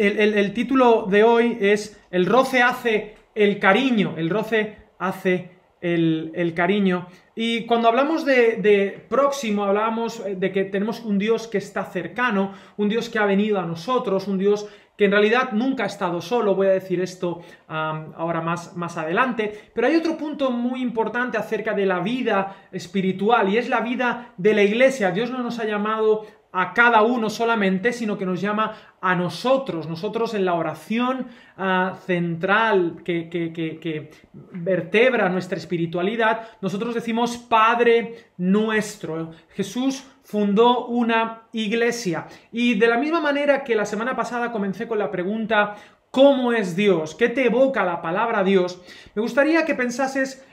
el, título de hoy es El roce hace el cariño, el roce hace el, cariño. Y cuando hablamos de, próximo, hablábamos de que tenemos un Dios que está cercano, un Dios que ha venido a nosotros, un Dios que en realidad nunca ha estado solo, voy a decir esto ahora más, más adelante, pero hay otro punto muy importante acerca de la vida espiritual y es la vida de la iglesia. Dios no nos ha llamado a cada uno solamente, sino que nos llama a nosotros, nosotros en la oración ah, central que, vertebra nuestra espiritualidad, nosotros decimos Padre nuestro. Jesús fundó una iglesia. Y de la misma manera que la semana pasada comencé con la pregunta, ¿cómo es Dios? ¿Qué te evoca la palabra Dios? Me gustaría que pensases,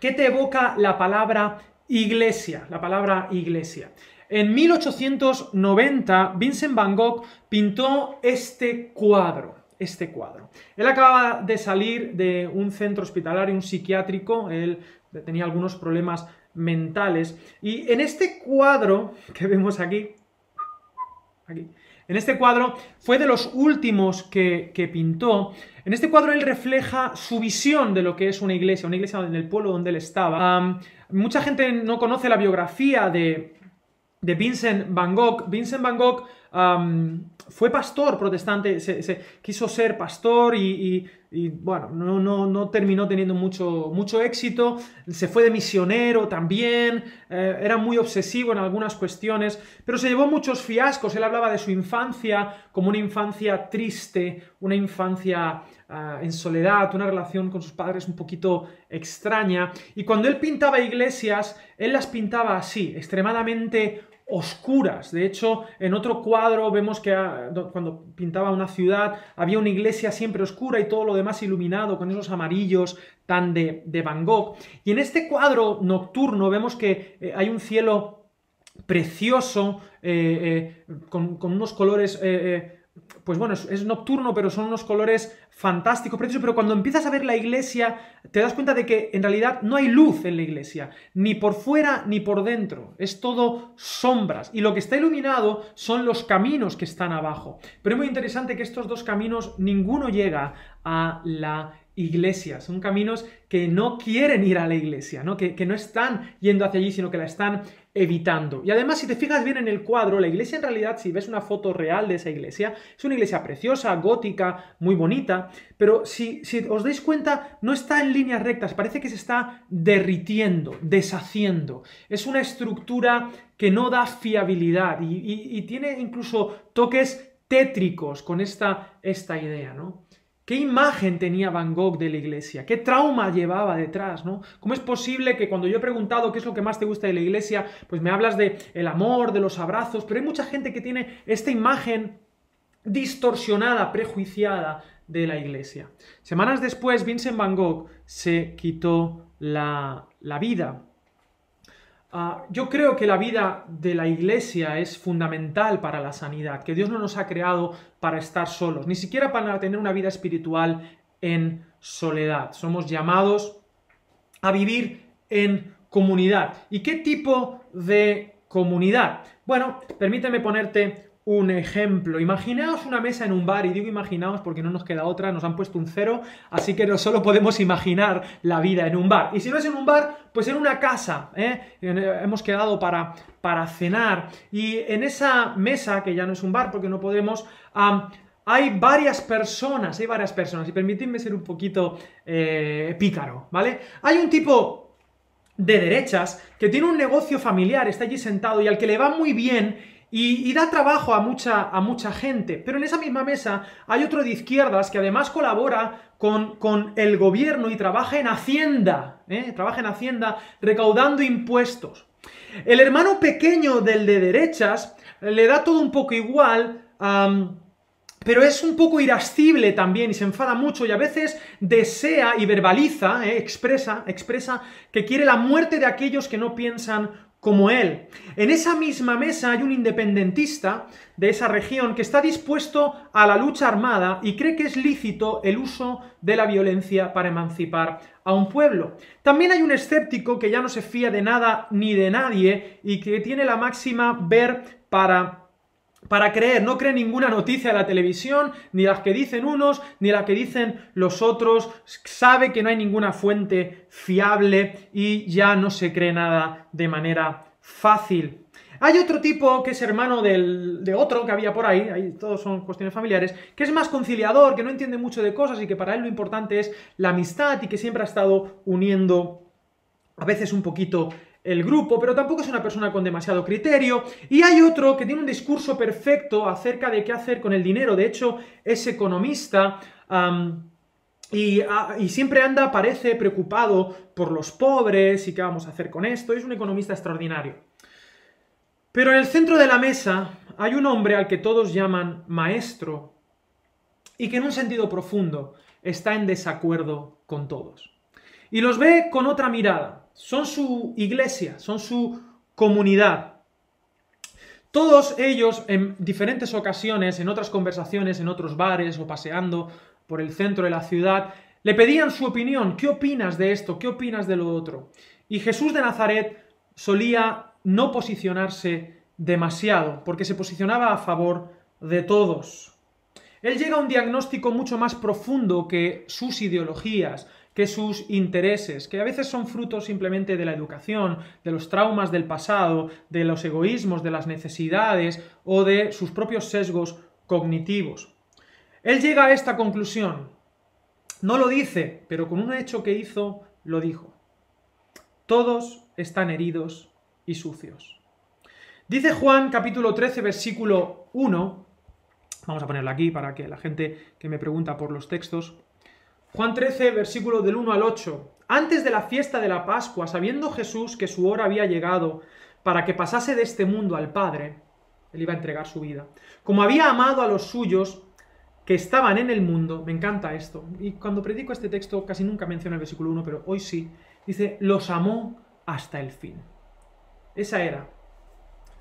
¿qué te evoca la palabra iglesia? La palabra iglesia. En 1890, Vincent Van Gogh pintó este cuadro. Este cuadro. Él acababa de salir de un centro hospitalario, un psiquiátrico, él tenía algunos problemas mentales, y en este cuadro que vemos aquí, aquí en este cuadro fue de los últimos que, pintó. En este cuadro él refleja su visión de lo que es una iglesia, una iglesia en el pueblo donde él estaba. mucha gente no conoce la biografía de, de Vincent Van Gogh. Vincent Van Gogh fue pastor protestante, se, quiso ser pastor y, bueno, no, no, no, terminó teniendo mucho, mucho, éxito, se fue de misionero también, eh, era muy obsesivo en algunas cuestiones, pero se llevó muchos fiascos, él hablaba de su infancia como una infancia triste, una infancia ah, en soledad, una relación con sus padres un poquito extraña, y cuando él pintaba iglesias, él las pintaba así, extremadamente oscuras. De hecho, en otro cuadro vemos que ah, cuando pintaba una ciudad había una iglesia siempre oscura y todo lo demás iluminado con esos amarillos tan de, de Van Gogh. Y en este cuadro nocturno vemos que eh, hay un cielo precioso, eh, eh, con, con, unos colores pues bueno, es, nocturno, pero son unos colores fantásticos, preciosos, pero cuando empiezas a ver la iglesia, te das cuenta de que en realidad no hay luz en la iglesia, ni por fuera ni por dentro, es todo sombras, y lo que está iluminado son los caminos que están abajo. Pero es muy interesante que estos dos caminos, ninguno llega a la iglesia, son caminos que no quieren ir a la iglesia, ¿no? Que, que no están yendo hacia allí, sino que la están evitando. Y además, si te fijas bien en el cuadro, la iglesia en realidad, si ves una foto real de esa iglesia, es una iglesia preciosa, gótica, muy bonita, pero si, si os dais cuenta, no está en líneas rectas, parece que se está derritiendo, deshaciendo. Es una estructura que no da fiabilidad y, tiene incluso toques tétricos con esta, esta idea, ¿no? ¿Qué imagen tenía Van Gogh de la iglesia? ¿Qué trauma llevaba detrás? ¿no? ¿Cómo es posible que cuando yo he preguntado qué es lo que más te gusta de la iglesia, pues me hablas de el amor, de los abrazos, pero hay mucha gente que tiene esta imagen distorsionada, prejuiciada de la iglesia. Semanas después, Vincent Van Gogh se quitó la, la vida Ah, yo creo que la vida de la iglesia es fundamental para la sanidad, que Dios no nos ha creado para estar solos, ni siquiera para tener una vida espiritual en soledad. Somos llamados a vivir en comunidad. ¿Y qué tipo de comunidad? Bueno, permíteme ponerte un ejemplo. Imaginaos una mesa en un bar, y digo imaginaos porque no nos queda otra, nos han puesto un cero, así que no solo podemos imaginar la vida en un bar. Y si no es en un bar, pues en una casa. ¿eh? Hemos quedado para, para cenar. Y en esa mesa, que ya no es un bar porque no podemos, hay varias personas, hay varias personas, y permitidme ser un poquito eh, pícaro, ¿vale? Hay un tipo de derechas que tiene un negocio familiar, está allí sentado y al que le va muy bien y, da trabajo a mucha, a mucha gente. Pero en esa misma mesa hay otro de izquierdas que además colabora con, con el gobierno y trabaja en Hacienda, ¿eh? trabaja en Hacienda recaudando impuestos. El hermano pequeño del de derechas le da todo un poco igual, pero es un poco irascible también y se enfada mucho y a veces desea y verbaliza, ¿eh? expresa, expresa que quiere la muerte de aquellos que no piensan como él. En esa misma mesa hay un independentista de esa región que está dispuesto a la lucha armada y cree que es lícito el uso de la violencia para emancipar a un pueblo. También hay un escéptico que ya no se fía de nada ni de nadie y que tiene la máxima ver para para creer, no cree ninguna noticia de la televisión, ni las que dicen unos, ni las que dicen los otros, sabe que no hay ninguna fuente fiable y ya no se cree nada de manera fácil. Hay otro tipo que es hermano de otro que había por ahí, ahí todos son cuestiones familiares, que es más conciliador, que no entiende mucho de cosas y que para él lo importante es la amistad y que siempre ha estado uniendo a veces un poquito el grupo, pero tampoco es una persona con demasiado criterio. Y hay otro que tiene un discurso perfecto acerca de qué hacer con el dinero. De hecho, es economista. y, y, siempre anda, parece, preocupado por los pobres y qué vamos a hacer con esto. Es un economista extraordinario. Pero en el centro de la mesa hay un hombre al que todos llaman maestro y que en un sentido profundo está en desacuerdo con todos. Y los ve con otra mirada son su iglesia, son su comunidad. Todos ellos en diferentes ocasiones, en otras conversaciones, en otros bares o paseando por el centro de la ciudad, le pedían su opinión. ¿Qué opinas de esto? ¿Qué opinas de lo otro? Y Jesús de Nazaret solía no posicionarse demasiado, porque se posicionaba a favor de todos. Él llega a un diagnóstico mucho más profundo que sus ideologías, que sus intereses, que a veces son frutos simplemente de la educación, de los traumas del pasado, de los egoísmos, de las necesidades o de sus propios sesgos cognitivos. Él llega a esta conclusión. No lo dice, pero con un hecho que hizo, lo dijo. Todos están heridos y sucios. Dice Juan capítulo 13 versículo 1, vamos a ponerlo aquí para que la gente que me pregunta por los textos, Juan 13, versículo del 1 al 8. Antes de la fiesta de la Pascua, sabiendo Jesús que su hora había llegado para que pasase de este mundo al Padre, él iba a entregar su vida, como había amado a los suyos que estaban en el mundo, me encanta esto, y cuando predico este texto casi nunca menciono el versículo 1, pero hoy sí, dice, los amó hasta el fin. Esa era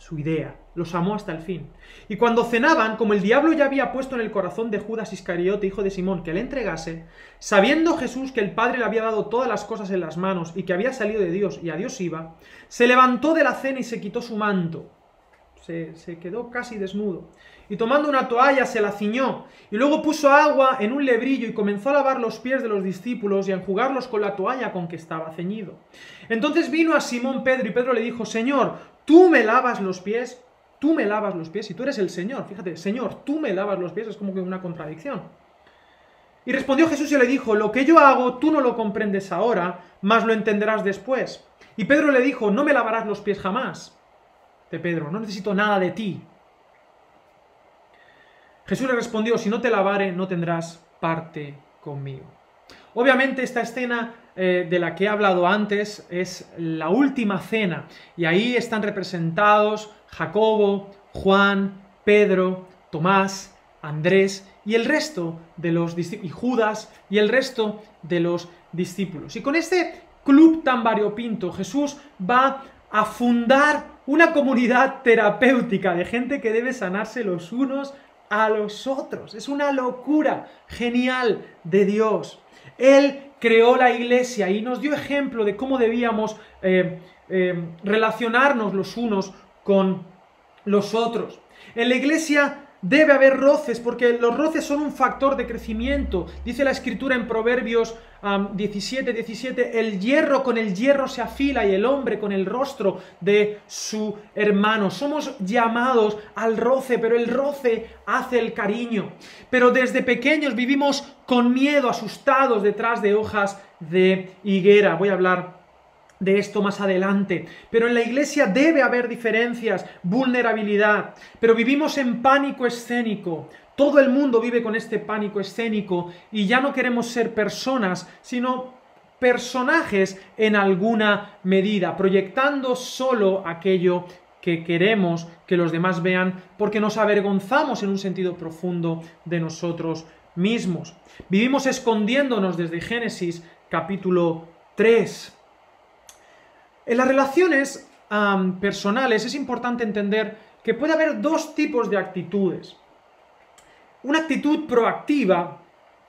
su idea, los amó hasta el fin. Y cuando cenaban, como el diablo ya había puesto en el corazón de Judas Iscariote, hijo de Simón, que le entregase, sabiendo Jesús que el Padre le había dado todas las cosas en las manos y que había salido de Dios y a Dios iba, se levantó de la cena y se quitó su manto. Se, se quedó casi desnudo y tomando una toalla se la ciñó, y luego puso agua en un lebrillo y comenzó a lavar los pies de los discípulos y a enjugarlos con la toalla con que estaba ceñido. Entonces vino a Simón Pedro y Pedro le dijo, Señor, ¿tú me lavas los pies? Tú me lavas los pies, y tú eres el Señor, fíjate, Señor, tú me lavas los pies, es como que una contradicción. Y respondió Jesús y le dijo, lo que yo hago tú no lo comprendes ahora, mas lo entenderás después. Y Pedro le dijo, no me lavarás los pies jamás. De Pedro, no necesito nada de ti, Jesús le respondió, si no te lavare, no tendrás parte conmigo. Obviamente esta escena eh, de la que he hablado antes es la última cena y ahí están representados Jacobo, Juan, Pedro, Tomás, Andrés y el resto de los y Judas y el resto de los discípulos. Y con este club tan variopinto Jesús va a fundar una comunidad terapéutica de gente que debe sanarse los unos a los otros. Es una locura genial de Dios. Él creó la iglesia y nos dio ejemplo de cómo debíamos eh, eh, relacionarnos los unos con los otros. En la iglesia Debe haber roces, porque los roces son un factor de crecimiento. Dice la escritura en Proverbios 17, 17, el hierro con el hierro se afila y el hombre con el rostro de su hermano. Somos llamados al roce, pero el roce hace el cariño. Pero desde pequeños vivimos con miedo, asustados detrás de hojas de higuera. Voy a hablar de esto más adelante. Pero en la iglesia debe haber diferencias, vulnerabilidad. Pero vivimos en pánico escénico. Todo el mundo vive con este pánico escénico y ya no queremos ser personas, sino personajes en alguna medida, proyectando solo aquello que queremos que los demás vean porque nos avergonzamos en un sentido profundo de nosotros mismos. Vivimos escondiéndonos desde Génesis capítulo 3. En las relaciones personales es importante entender que puede haber dos tipos de actitudes. Una actitud proactiva,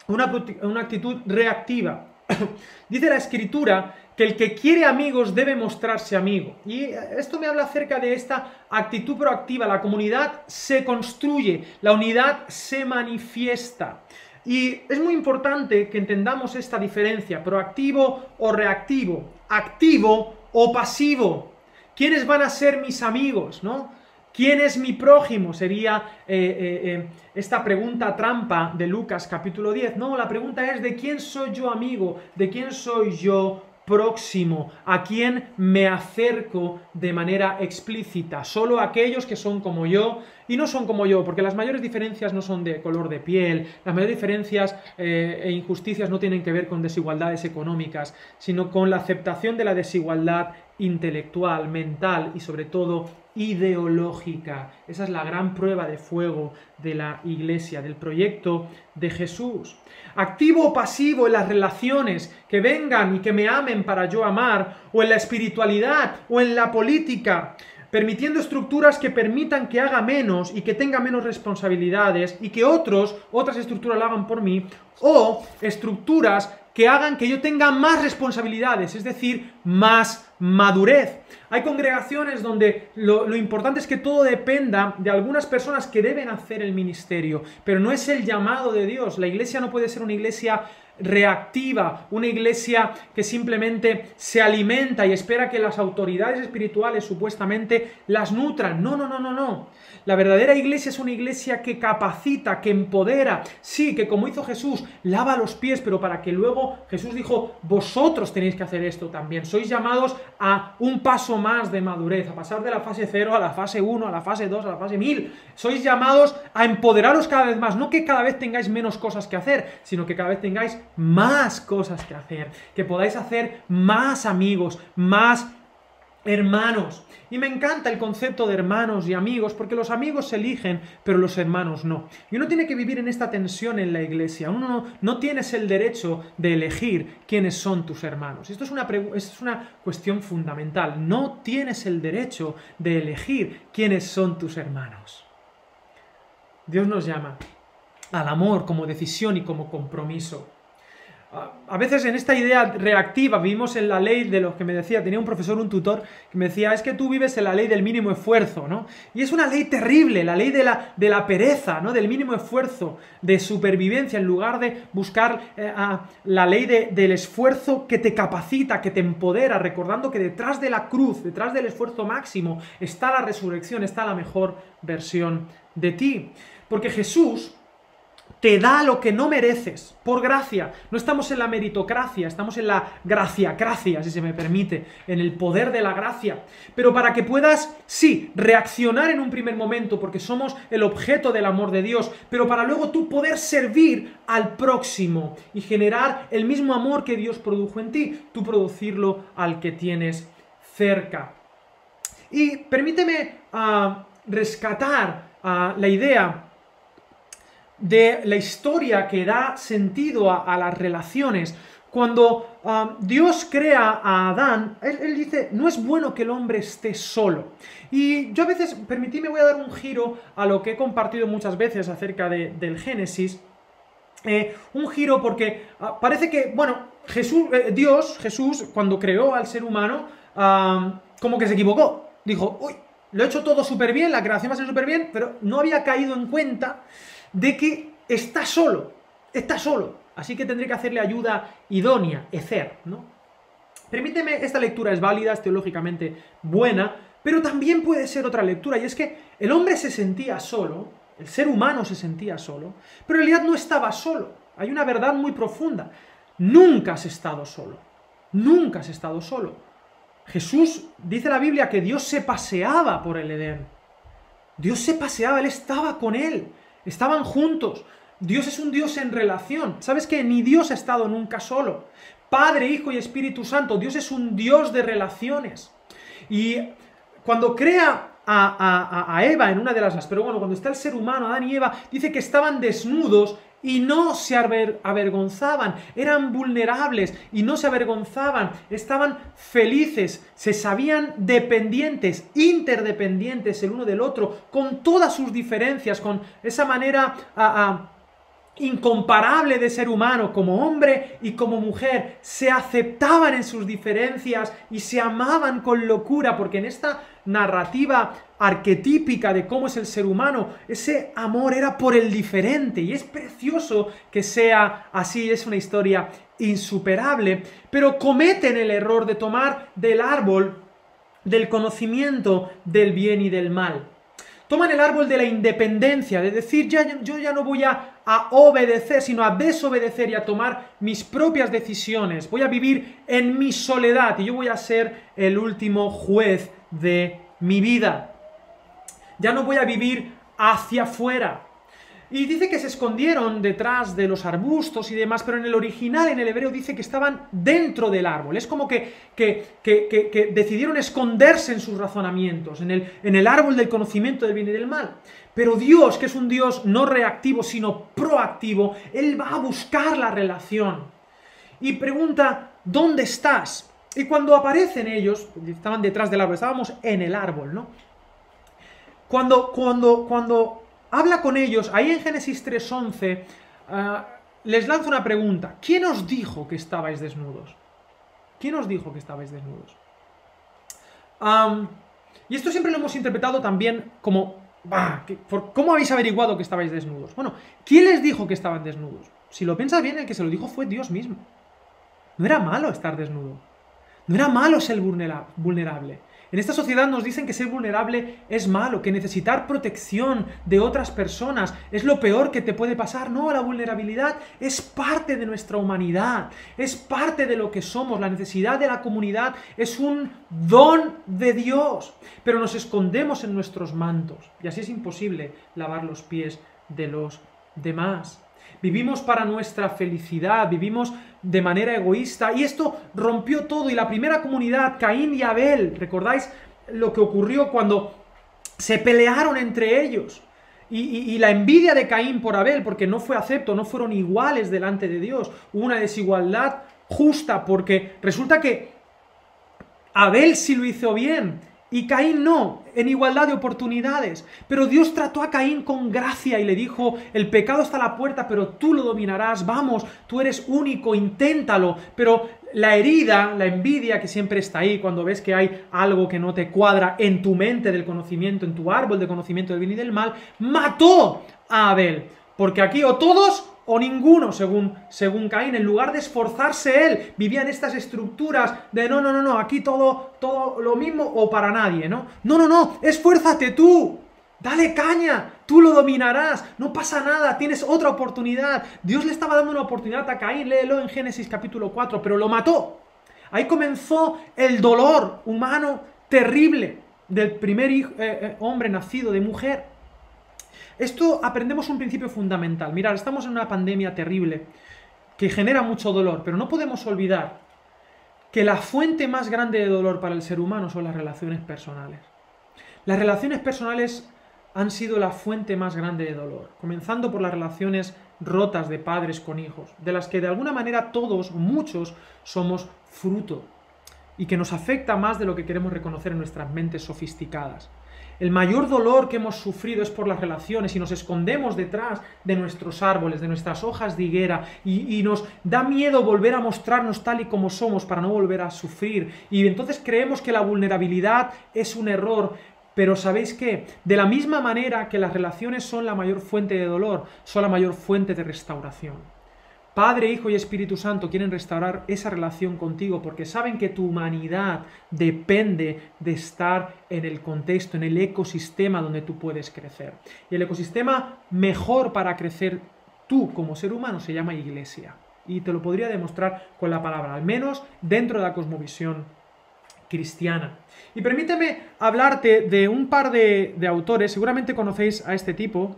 una, una actitud reactiva. Dice la escritura que el que quiere amigos debe mostrarse amigo. Y esto me habla acerca de esta actitud proactiva. La comunidad se construye, la unidad se manifiesta. Y es muy importante que entendamos esta diferencia, proactivo o reactivo, activo o pasivo. ¿Quiénes van a ser mis amigos? ¿no? ¿Quién es mi prójimo? Sería eh, eh, eh, esta pregunta trampa de Lucas capítulo 10. No, la pregunta es de quién soy yo amigo, de quién soy yo próximo, a quien me acerco de manera explícita, solo aquellos que son como yo y no son como yo, porque las mayores diferencias no son de color de piel, las mayores diferencias eh, e injusticias no tienen que ver con desigualdades económicas, sino con la aceptación de la desigualdad intelectual, mental y sobre todo ideológica. Esa es la gran prueba de fuego de la iglesia, del proyecto de Jesús. Activo o pasivo en las relaciones, que vengan y que me amen para yo amar, o en la espiritualidad, o en la política, permitiendo estructuras que permitan que haga menos y que tenga menos responsabilidades y que otros, otras estructuras lo hagan por mí, o estructuras que hagan que yo tenga más responsabilidades, es decir, más madurez. Hay congregaciones donde lo, importante es que todo dependa de algunas personas que deben hacer el ministerio, pero no es el llamado de Dios. La iglesia no puede ser una iglesia reactiva, una iglesia que simplemente se alimenta y espera que las autoridades espirituales supuestamente las nutran. No, no, no, no, no. La verdadera iglesia es una iglesia que capacita, que empodera. Sí, que como hizo Jesús, lava los pies, pero para que luego Jesús dijo, vosotros tenéis que hacer esto también. Sois llamados a un paso más de madurez, a pasar de la fase 0 a la fase 1, a la fase 2, a la fase 1000. Sois llamados a empoderaros cada vez más. No que cada vez tengáis menos cosas que hacer, sino que cada vez tengáis más cosas que hacer, que podáis hacer más amigos, más hermanos. Y me encanta el concepto de hermanos y amigos, porque los amigos se eligen, pero los hermanos no. Y uno tiene que vivir en esta tensión en la iglesia. Uno no, no tienes el derecho de elegir quiénes son tus hermanos. Esto esto es una cuestión fundamental. No tienes el derecho de elegir quiénes son tus hermanos. Dios nos llama al amor como decisión y como compromiso a veces en esta idea reactiva vivimos en la ley de los que me decía, tenía un profesor, un tutor, que me decía, es que tú vives en la ley del mínimo esfuerzo, ¿no? Y es una ley terrible, la ley de la, de la pereza, ¿no? Del mínimo esfuerzo, de supervivencia, en lugar de buscar eh, la ley del esfuerzo que te capacita, que te empodera, recordando que detrás de la cruz, detrás del esfuerzo máximo, está la resurrección, está la mejor versión de ti. Porque Jesús te da lo que no mereces, por gracia. No estamos en la meritocracia, estamos en la graciacracia, si se me permite, en el poder de la gracia. Pero para que puedas, sí, reaccionar en un primer momento, porque somos el objeto del amor de Dios, pero para luego tú poder servir al próximo y generar el mismo amor que Dios produjo en ti, tú producirlo al que tienes cerca. Y permíteme ah, rescatar ah, la idea de la historia que da sentido a, las relaciones. Cuando um, Dios crea a Adán, él, dice, no es bueno que el hombre esté solo. Y yo a veces, permitidme, voy a dar un giro a lo que he compartido muchas veces acerca del Génesis. Eh, un giro porque ah, parece que, bueno, Jesús, eh, Dios, Jesús, cuando creó al ser humano, um, como que se equivocó. Dijo, uy, lo he hecho todo súper bien, la creación va a ser súper bien, pero no había caído en cuenta de que está solo, está solo, así que tendré que hacerle ayuda idónea, ecer, ¿no? Permíteme, esta lectura es válida, es teológicamente buena, pero también puede ser otra lectura, y es que el hombre se sentía solo, el ser humano se sentía solo, pero en realidad no estaba solo. Hay una verdad muy profunda. Nunca has estado solo. Nunca has estado solo. Jesús dice la Biblia que Dios se paseaba por el Edén. Dios se paseaba, Él estaba con él. Estaban juntos. Dios es un Dios en relación. ¿Sabes que Ni Dios ha estado nunca solo. Padre, Hijo y Espíritu Santo. Dios es un Dios de relaciones. Y cuando crea a, Eva en una de las... Pero bueno, cuando está el ser humano, Adán y Eva, dice que estaban desnudos y no se avergonzaban, eran vulnerables y no se avergonzaban, estaban felices, se sabían dependientes, interdependientes el uno del otro, con todas sus diferencias, con esa manera incomparable de ser humano como hombre y como mujer, se aceptaban en sus diferencias y se amaban con locura, porque en esta narrativa arquetípica de cómo es el ser humano, ese amor era por el diferente. Y es precioso que sea así, es una historia insuperable, pero cometen el error de tomar del árbol del conocimiento del bien y del mal. Toman el árbol de la independencia, de decir, ya, yo ya no voy a, a, obedecer, sino a desobedecer y a tomar mis propias decisiones. Voy a vivir en mi soledad y yo voy a ser el último juez de mi vida. Ya no voy a vivir hacia afuera. Y dice que se escondieron detrás de los arbustos y demás, pero en el original, en el hebreo, dice que estaban dentro del árbol. Es como que, que, decidieron esconderse en sus razonamientos, en el, en el árbol del conocimiento del bien y del mal. Pero Dios, que es un Dios no reactivo, sino proactivo, Él va a buscar la relación. Y pregunta, ¿dónde estás? Y cuando aparecen ellos, estaban detrás del árbol, estábamos en el árbol, ¿no? Cuando, cuando, cuando habla con ellos, ahí en Génesis 3.11, ah, les lanza una pregunta. ¿Quién os dijo que estabais desnudos? ¿Quién os dijo que estabais desnudos? y esto siempre lo hemos interpretado también como, ¿cómo habéis averiguado que estabais desnudos? Bueno, ¿quién les dijo que estaban desnudos? Si lo piensas bien, el que se lo dijo fue Dios mismo. No era malo estar desnudo. No era malo ser vulnerable. En esta sociedad nos dicen que ser vulnerable es malo, que necesitar protección de otras personas es lo peor que te puede pasar. No, la vulnerabilidad es parte de nuestra humanidad, es parte de lo que somos. La necesidad de la comunidad es un don de Dios, pero nos escondemos en nuestros mantos y así es imposible lavar los pies de los demás. Vivimos para nuestra felicidad, vivimos de manera egoísta y esto rompió todo y la primera comunidad, Caín y Abel, ¿recordáis lo que ocurrió cuando se pelearon entre ellos? Y, la envidia de Caín por Abel, porque no fue acepto, no fueron iguales delante de Dios. Hubo una desigualdad justa, porque resulta que Abel sí lo hizo bien y Caín no, en igualdad de oportunidades. Pero Dios trató a Caín con gracia y le dijo, el pecado está a la puerta, pero tú lo dominarás, vamos, tú eres único, inténtalo. Pero la herida, la envidia que siempre está ahí cuando ves que hay algo que no te cuadra en tu mente del conocimiento, en tu árbol de conocimiento del bien y del mal, mató a Abel. Porque aquí o todos o ninguno, según, según Caín. En lugar de esforzarse él, vivía en estas estructuras de no, no, no, no, aquí todo, todo lo mismo o para nadie, ¿no? No, no, no, esfuérzate tú. Dale caña, tú lo dominarás, no pasa nada, tienes otra oportunidad. Dios le estaba dando una oportunidad a Caín, léelo en Génesis capítulo 4, pero lo mató. Ahí comenzó el dolor humano terrible del primer hijo, eh, eh, hombre nacido de mujer. Esto aprendemos un principio fundamental. Mirad, estamos en una pandemia terrible que genera mucho dolor, pero no podemos olvidar que la fuente más grande de dolor para el ser humano son las relaciones personales. Las relaciones personales han sido la fuente más grande de dolor, comenzando por las relaciones rotas de padres con hijos, de las que de alguna manera todos, muchos, somos fruto y que nos afecta más de lo que queremos reconocer en nuestras mentes sofisticadas. El mayor dolor que hemos sufrido es por las relaciones y nos escondemos detrás de nuestros árboles, de nuestras hojas de higuera y, nos da miedo volver a mostrarnos tal y como somos para no volver a sufrir. Y entonces creemos que la vulnerabilidad es un error. Pero ¿sabéis qué? De la misma manera que las relaciones son la mayor fuente de dolor, son la mayor fuente de restauración. Padre, Hijo y Espíritu Santo quieren restaurar esa relación contigo porque saben que tu humanidad depende de estar en el contexto, en el ecosistema donde tú puedes crecer. Y el ecosistema mejor para crecer tú como ser humano se llama iglesia. Y te lo podría demostrar con la palabra, al menos dentro de la cosmovisión cristiana. Y permíteme hablarte de un par de, de autores, seguramente conocéis a este tipo,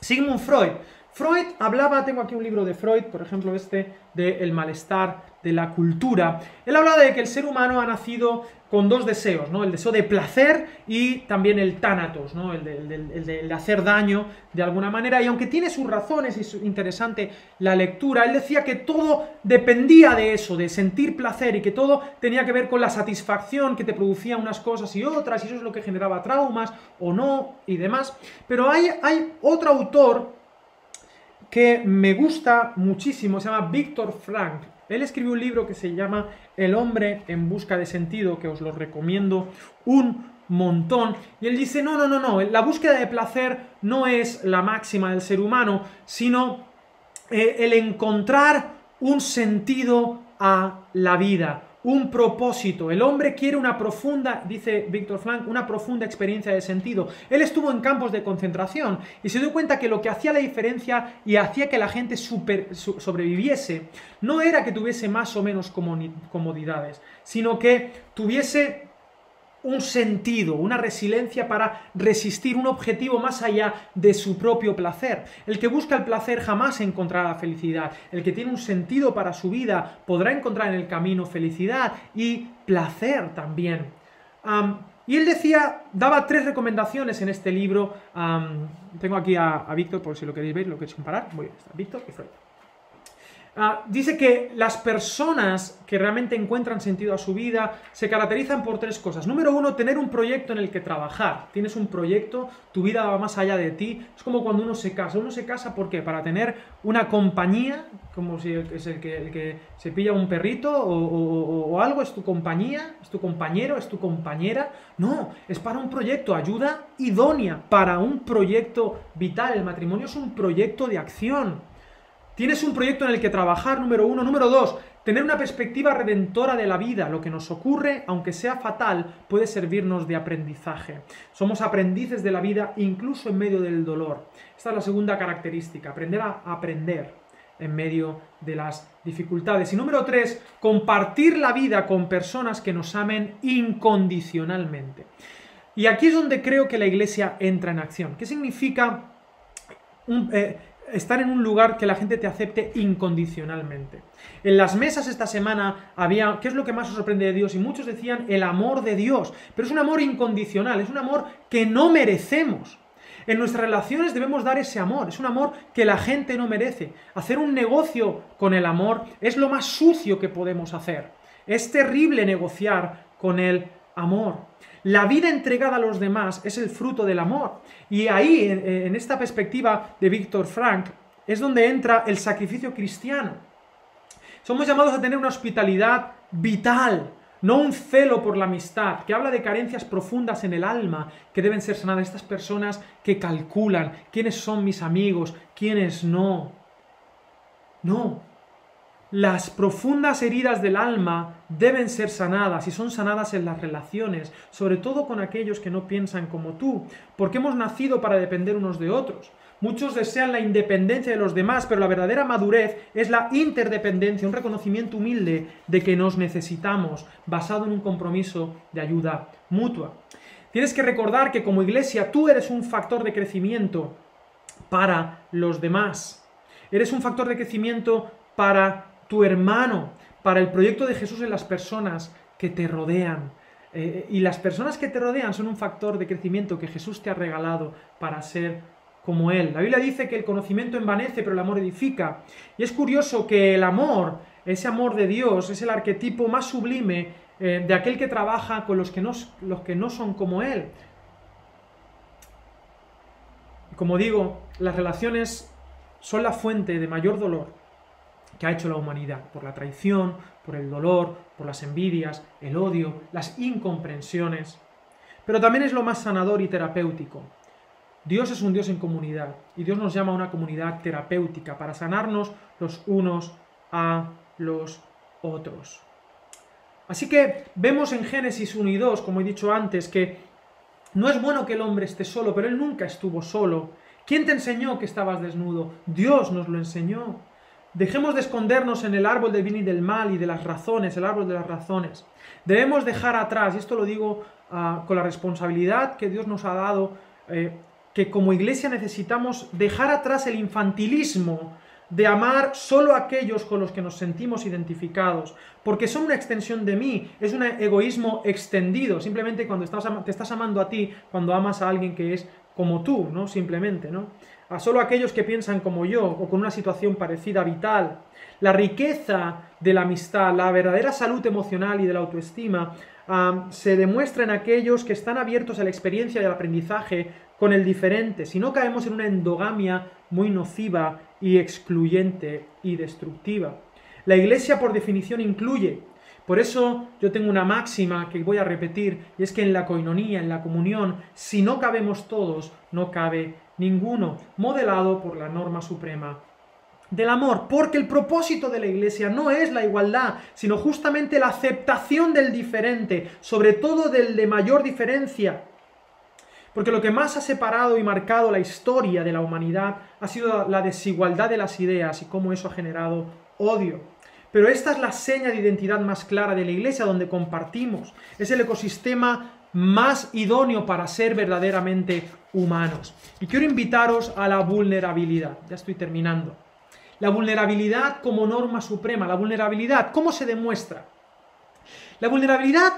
Sigmund Freud. Freud hablaba, tengo aquí un libro de Freud, por ejemplo este, de El malestar de la cultura. Él hablaba de que el ser humano ha nacido con dos deseos, ¿no? El deseo de placer y también el tánatos, ¿no? El de, hacer daño de alguna manera. Y aunque tiene sus razones y es interesante la lectura, él decía que todo dependía de eso, de sentir placer y que todo tenía que ver con la satisfacción que te producía unas cosas y otras, y eso es lo que generaba traumas o no y demás. Pero hay, hay otro autor que me gusta muchísimo, se llama Víctor Frank. Él escribió un libro que se llama El hombre en busca de sentido, que os lo recomiendo un montón. Y él dice, no, no, no, no, la búsqueda de placer no es la máxima del ser humano, sino eh, el encontrar un sentido a la vida, un propósito. El hombre quiere una profunda, dice Víctor Frank, una profunda experiencia de sentido. Él estuvo en campos de concentración y se dio cuenta que lo que hacía la diferencia y hacía que la gente sobreviviese no era que tuviese más o menos comodidades, sino que tuviese un sentido, una resiliencia para resistir un objetivo más allá de su propio placer. El que busca el placer jamás encontrará la felicidad. El que tiene un sentido para su vida podrá encontrar en el camino felicidad y placer también. y él decía, daba tres recomendaciones en este libro. tengo aquí a, Víctor, por si lo queréis ver, lo queréis comparar. Muy bien, está Víctor y Freud. Ah, dice que las personas que realmente encuentran sentido a su vida se caracterizan por tres cosas. Número uno, tener un proyecto en el que trabajar. Tienes un proyecto, tu vida va más allá de ti. Es como cuando uno se casa. Uno se casa ¿por qué? Para tener una compañía, como si es el que, se pilla un perrito o algo, es tu compañía, es tu compañero, es tu compañera. No, es para un proyecto, ayuda idónea para un proyecto vital. El matrimonio es un proyecto de acción. Tienes un proyecto en el que trabajar, número uno. Número dos, tener una perspectiva redentora de la vida. Lo que nos ocurre, aunque sea fatal, puede servirnos de aprendizaje. Somos aprendices de la vida incluso en medio del dolor. Esta es la segunda característica, aprender a aprender en medio de las dificultades. Y número tres, compartir la vida con personas que nos amen incondicionalmente. Y aquí es donde creo que la iglesia entra en acción. ¿Qué significa un, eh, estar en un lugar que la gente te acepte incondicionalmente. En las mesas esta semana había, ¿qué es lo que más os sorprende de Dios? Y muchos decían el amor de Dios, pero es un amor incondicional, es un amor que no merecemos. En nuestras relaciones debemos dar ese amor, es un amor que la gente no merece. Hacer un negocio con el amor es lo más sucio que podemos hacer. Es terrible negociar con el amor. La vida entregada a los demás es el fruto del amor. Y ahí, en, esta perspectiva de Víctor Frank, es donde entra el sacrificio cristiano. Somos llamados a tener una hospitalidad vital, no un celo por la amistad, que habla de carencias profundas en el alma que deben ser sanadas. Estas personas que calculan quiénes son mis amigos, quiénes no. No, las profundas heridas del alma deben ser sanadas y son sanadas en las relaciones, sobre todo con aquellos que no piensan como tú, porque hemos nacido para depender unos de otros. Muchos desean la independencia de los demás, pero la verdadera madurez es la interdependencia, un reconocimiento humilde de que nos necesitamos, basado en un compromiso de ayuda mutua. Tienes que recordar que como iglesia tú eres un factor de crecimiento para los demás. Eres un factor de crecimiento para tu hermano, para el proyecto de Jesús en las personas que te rodean. Eh, y las personas que te rodean son un factor de crecimiento que Jesús te ha regalado para ser como Él. La Biblia dice que el conocimiento envanece, pero el amor edifica. Y es curioso que el amor, ese amor de Dios, es el arquetipo más sublime eh, de aquel que trabaja con los que, no, los que no son como Él. Como digo, las relaciones son la fuente de mayor dolor que ha hecho la humanidad, por la traición, por el dolor, por las envidias, el odio, las incomprensiones. Pero también es lo más sanador y terapéutico. Dios es un Dios en comunidad y Dios nos llama a una comunidad terapéutica para sanarnos los unos a los otros. Así que vemos en Génesis 1 y 2, como he dicho antes, que no es bueno que el hombre esté solo, pero él nunca estuvo solo. ¿Quién te enseñó que estabas desnudo? Dios nos lo enseñó. Dejemos de escondernos en el árbol del bien y del mal y de las razones, el árbol de las razones. Debemos dejar atrás, y esto lo digo ah, con la responsabilidad que Dios nos ha dado, eh, que como iglesia necesitamos dejar atrás el infantilismo de amar solo a aquellos con los que nos sentimos identificados, porque son una extensión de mí, es un egoísmo extendido, simplemente cuando te estás amando a ti, cuando amas a alguien que es como tú, ¿no? Simplemente, ¿no? a solo aquellos que piensan como yo o con una situación parecida vital. La riqueza de la amistad, la verdadera salud emocional y de la autoestima se demuestra en aquellos que están abiertos a la experiencia y al aprendizaje con el diferente, si no caemos en una endogamia muy nociva y excluyente y destructiva. La iglesia por definición incluye. Por eso yo tengo una máxima que voy a repetir, y es que en la coinonía, en la comunión, si no cabemos todos, no cabe ninguno, modelado por la norma suprema del amor, porque el propósito de la Iglesia no es la igualdad, sino justamente la aceptación del diferente, sobre todo del de mayor diferencia. Porque lo que más ha separado y marcado la historia de la humanidad ha sido la desigualdad de las ideas y cómo eso ha generado odio. Pero esta es la seña de identidad más clara de la Iglesia, donde compartimos. Es el ecosistema más idóneo para ser verdaderamente humanos. Y quiero invitaros a la vulnerabilidad. Ya estoy terminando. La vulnerabilidad como norma suprema. La vulnerabilidad, ¿cómo se demuestra? La vulnerabilidad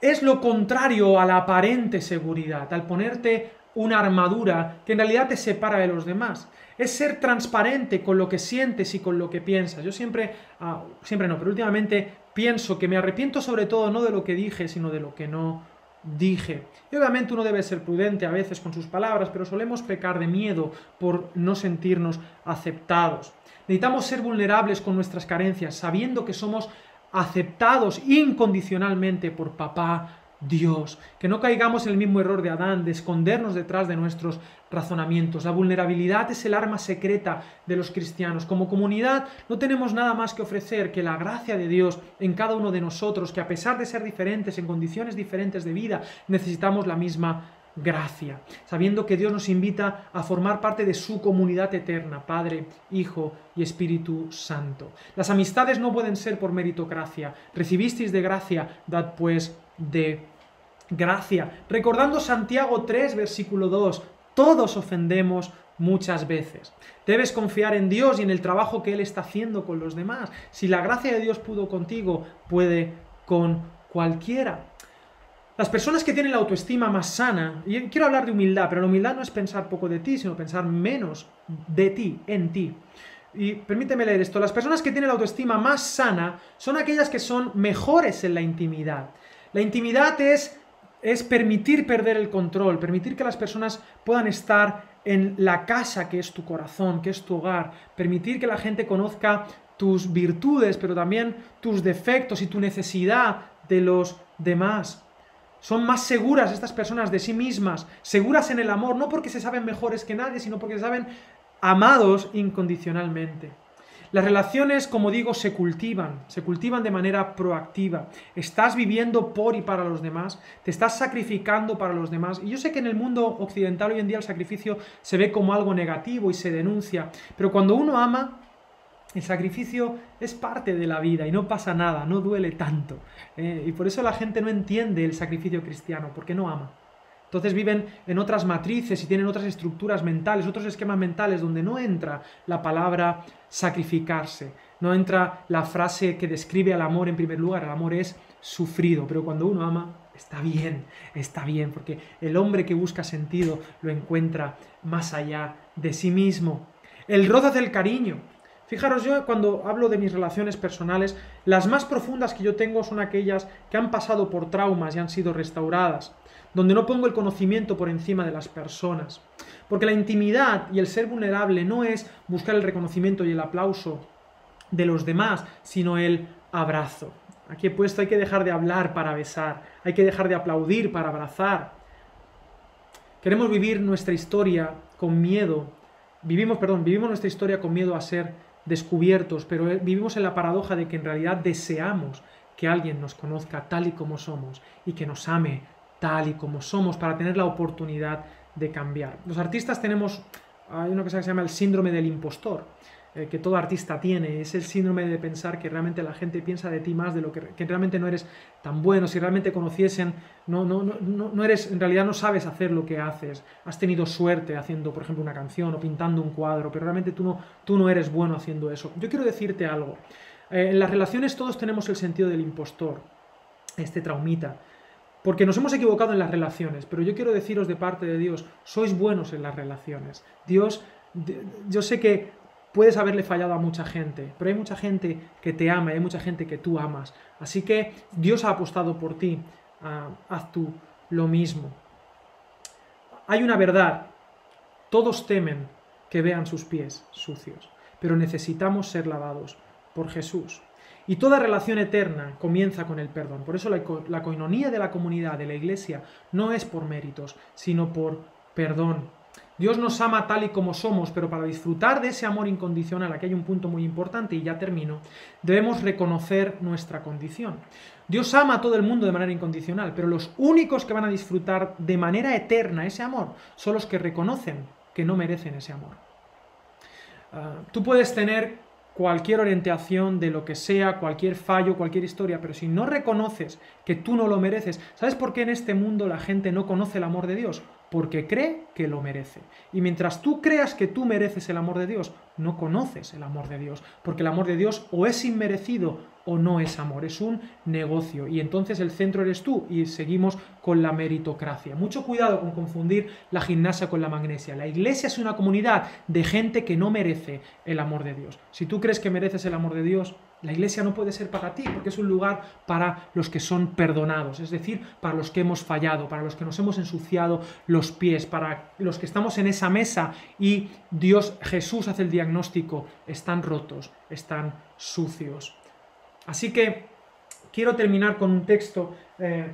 es lo contrario a la aparente seguridad, al ponerte una armadura que en realidad te separa de los demás. Es ser transparente con lo que sientes y con lo que piensas. Yo siempre, ah, siempre no, pero últimamente pienso que me arrepiento sobre todo no de lo que dije, sino de lo que no dije. Y obviamente uno debe ser prudente a veces con sus palabras, pero solemos pecar de miedo por no sentirnos aceptados. Necesitamos ser vulnerables con nuestras carencias, sabiendo que somos aceptados incondicionalmente por papá Dios. Que no caigamos en el mismo error de Adán, de escondernos detrás de nuestros razonamientos. La vulnerabilidad es el arma secreta de los cristianos. Como comunidad no tenemos nada más que ofrecer que la gracia de Dios en cada uno de nosotros, que a pesar de ser diferentes, en condiciones diferentes de vida, necesitamos la misma gracia, sabiendo que Dios nos invita a formar parte de su comunidad eterna, Padre, Hijo y Espíritu Santo. Las amistades no pueden ser por meritocracia. Recibisteis de gracia, dad pues de gracia. Recordando Santiago 3, versículo 2, todos ofendemos muchas veces. Debes confiar en Dios y en el trabajo que Él está haciendo con los demás. Si la gracia de Dios pudo contigo, puede con cualquiera. Las personas que tienen la autoestima más sana, y quiero hablar de humildad, pero la humildad no es pensar poco de ti, sino pensar menos de ti, en ti. Y permíteme leer esto, las personas que tienen la autoestima más sana son aquellas que son mejores en la intimidad. La intimidad es, es permitir perder el control, permitir que las personas puedan estar en la casa que es tu corazón, que es tu hogar, permitir que la gente conozca tus virtudes, pero también tus defectos y tu necesidad de los demás. Son más seguras estas personas de sí mismas, seguras en el amor, no porque se saben mejores que nadie, sino porque se saben amados incondicionalmente. Las relaciones, como digo, se cultivan, se cultivan de manera proactiva. Estás viviendo por y para los demás, te estás sacrificando para los demás. Y yo sé que en el mundo occidental hoy en día el sacrificio se ve como algo negativo y se denuncia, pero cuando uno ama, el sacrificio es parte de la vida y no pasa nada, no duele tanto. Eh, y por eso la gente no entiende el sacrificio cristiano, porque no ama. Entonces viven en otras matrices y tienen otras estructuras mentales, otros esquemas mentales donde no entra la palabra sacrificarse, no entra la frase que describe al amor en primer lugar, el amor es sufrido, pero cuando uno ama está bien, está bien, porque el hombre que busca sentido lo encuentra más allá de sí mismo. El roce del cariño, Fijaros, yo cuando hablo de mis relaciones personales, las más profundas que yo tengo son aquellas que han pasado por traumas y han sido restauradas, donde no pongo el conocimiento por encima de las personas. Porque la intimidad y el ser vulnerable no es buscar el reconocimiento y el aplauso de los demás, sino el abrazo. Aquí he puesto, hay que dejar de hablar para besar, hay que dejar de aplaudir para abrazar. Queremos vivir nuestra historia con miedo, vivimos, perdón, vivimos nuestra historia con miedo a ser descubiertos, pero eh, vivimos en la paradoja de que en realidad deseamos que alguien nos conozca tal y como somos y que nos ame tal y como somos para tener la oportunidad de cambiar. Los artistas tenemos, hay una cosa que se llama el síndrome del impostor. Eh, que todo artista tiene, es el síndrome de pensar que realmente la gente piensa de ti más de lo que, realmente no eres tan bueno, si realmente conociesen, no, no, no, no eres, en realidad no sabes hacer lo que haces, has tenido suerte haciendo, por ejemplo, una canción o pintando un cuadro, pero realmente tú no, tú no eres bueno haciendo eso. Yo quiero decirte algo, eh, en las relaciones todos tenemos el sentido del impostor, este traumita, porque nos hemos equivocado en las relaciones, pero yo quiero deciros de parte de Dios, sois buenos en las relaciones. Dios, yo sé que puedes haberle fallado a mucha gente, pero hay mucha gente que te ama, hay mucha gente que tú amas. Así que Dios ha apostado por ti, ah, haz tú lo mismo. Hay una verdad, todos temen que vean sus pies sucios. pero necesitamos ser lavados por Jesús. Y toda relación eterna comienza con el perdón. Por eso la, coinonía de la comunidad, de la iglesia, no es por méritos, sino por perdón. Dios nos ama tal y como somos, pero para disfrutar de ese amor incondicional, aquí hay un punto muy importante y ya termino, debemos reconocer nuestra condición. Dios ama a todo el mundo de manera incondicional, pero los únicos que van a disfrutar de manera eterna ese amor son los que reconocen que no merecen ese amor. Ah, tú puedes tener cualquier orientación de lo que sea, cualquier fallo, cualquier historia, pero si no reconoces que tú no lo mereces, ¿sabes por qué en este mundo la gente no conoce el amor de Dios? Porque cree que lo merece. Y mientras tú creas que tú mereces el amor de Dios, no conoces el amor de Dios, porque el amor de Dios o es inmerecido o no es amor, es un negocio. Y entonces el centro eres tú y seguimos con la meritocracia. Mucho cuidado con confundir la gimnasia con la magnesia. La iglesia es una comunidad de gente que no merece el amor de Dios. Si tú crees que mereces el amor de Dios, la iglesia no puede ser para ti, porque es un lugar para los que son perdonados, es decir, para los que hemos fallado, para los que nos hemos ensuciado los pies, para los que estamos en esa mesa y Dios, Jesús hace el diagnóstico, están rotos, están sucios. Así que quiero terminar con un texto eh,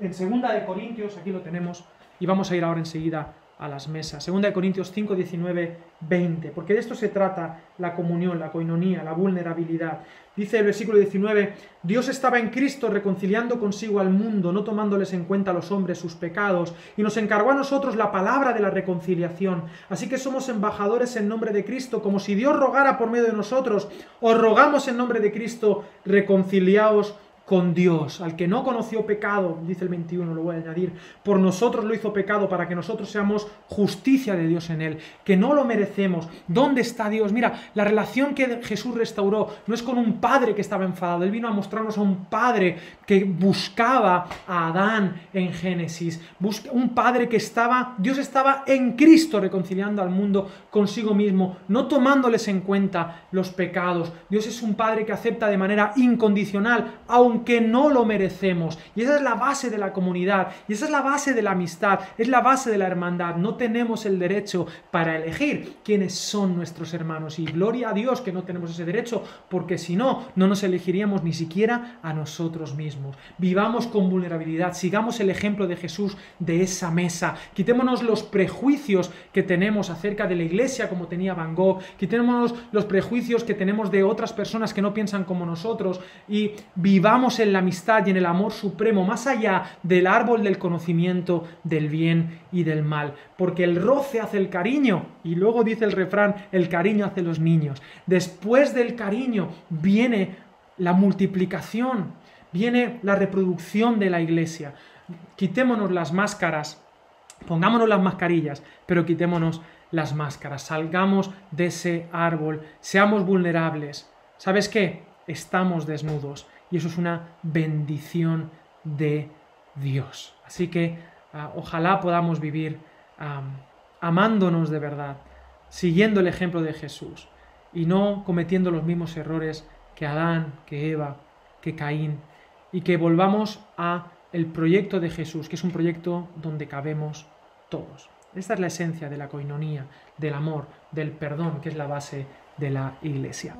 en Segunda de Corintios, aquí lo tenemos, y vamos a ir ahora enseguida a las mesas. Segunda de Corintios 5, 19, 20. Porque de esto se trata la comunión, la coinonía, la vulnerabilidad. Dice el versículo 19, Dios estaba en Cristo reconciliando consigo al mundo, no tomándoles en cuenta a los hombres sus pecados, y nos encargó a nosotros la palabra de la reconciliación. Así que somos embajadores en nombre de Cristo, como si Dios rogara por medio de nosotros. Os rogamos en nombre de Cristo, reconciliaos con Dios, al que no conoció pecado, dice el 21, lo voy a añadir, por nosotros lo hizo pecado para que nosotros seamos justicia de Dios en él, que no lo merecemos. ¿Dónde está Dios? Mira, la relación que Jesús restauró no es con un padre que estaba enfadado, él vino a mostrarnos a un padre que buscaba a Adán en Génesis, un padre que estaba, Dios estaba en Cristo reconciliando al mundo consigo mismo, no tomándoles en cuenta los pecados. Dios es un padre que acepta de manera incondicional, aun aunque no lo merecemos. Y esa es la base de la comunidad, y esa es la base de la amistad, es la base de la hermandad. No tenemos el derecho para elegir quiénes son nuestros hermanos. Y gloria a Dios que no tenemos ese derecho, porque si no, no nos elegiríamos ni siquiera a nosotros mismos. Vivamos con vulnerabilidad, sigamos el ejemplo de Jesús de esa mesa. Quitémonos los prejuicios que tenemos acerca de la iglesia, como tenía Van Gogh. Quitémonos los prejuicios que tenemos de otras personas que no piensan como nosotros y vivamos en la amistad y en el amor supremo, más allá del árbol del conocimiento del bien y del mal. Porque el roce hace el cariño, y luego dice el refrán, el cariño hace los niños. Después del cariño viene la multiplicación, viene la reproducción de la iglesia. Quitémonos las máscaras, pongámonos las mascarillas, pero quitémonos las máscaras, salgamos de ese árbol, seamos vulnerables. ¿Sabes qué? Estamos desnudos y eso es una bendición de Dios. Así que ah, ojalá podamos vivir amándonos de verdad, siguiendo el ejemplo de Jesús y no cometiendo los mismos errores que Adán, que Eva, que Caín y que volvamos a el proyecto de Jesús, que es un proyecto donde cabemos todos. Esta es la esencia de la coinonía, del amor, del perdón, que es la base de la iglesia.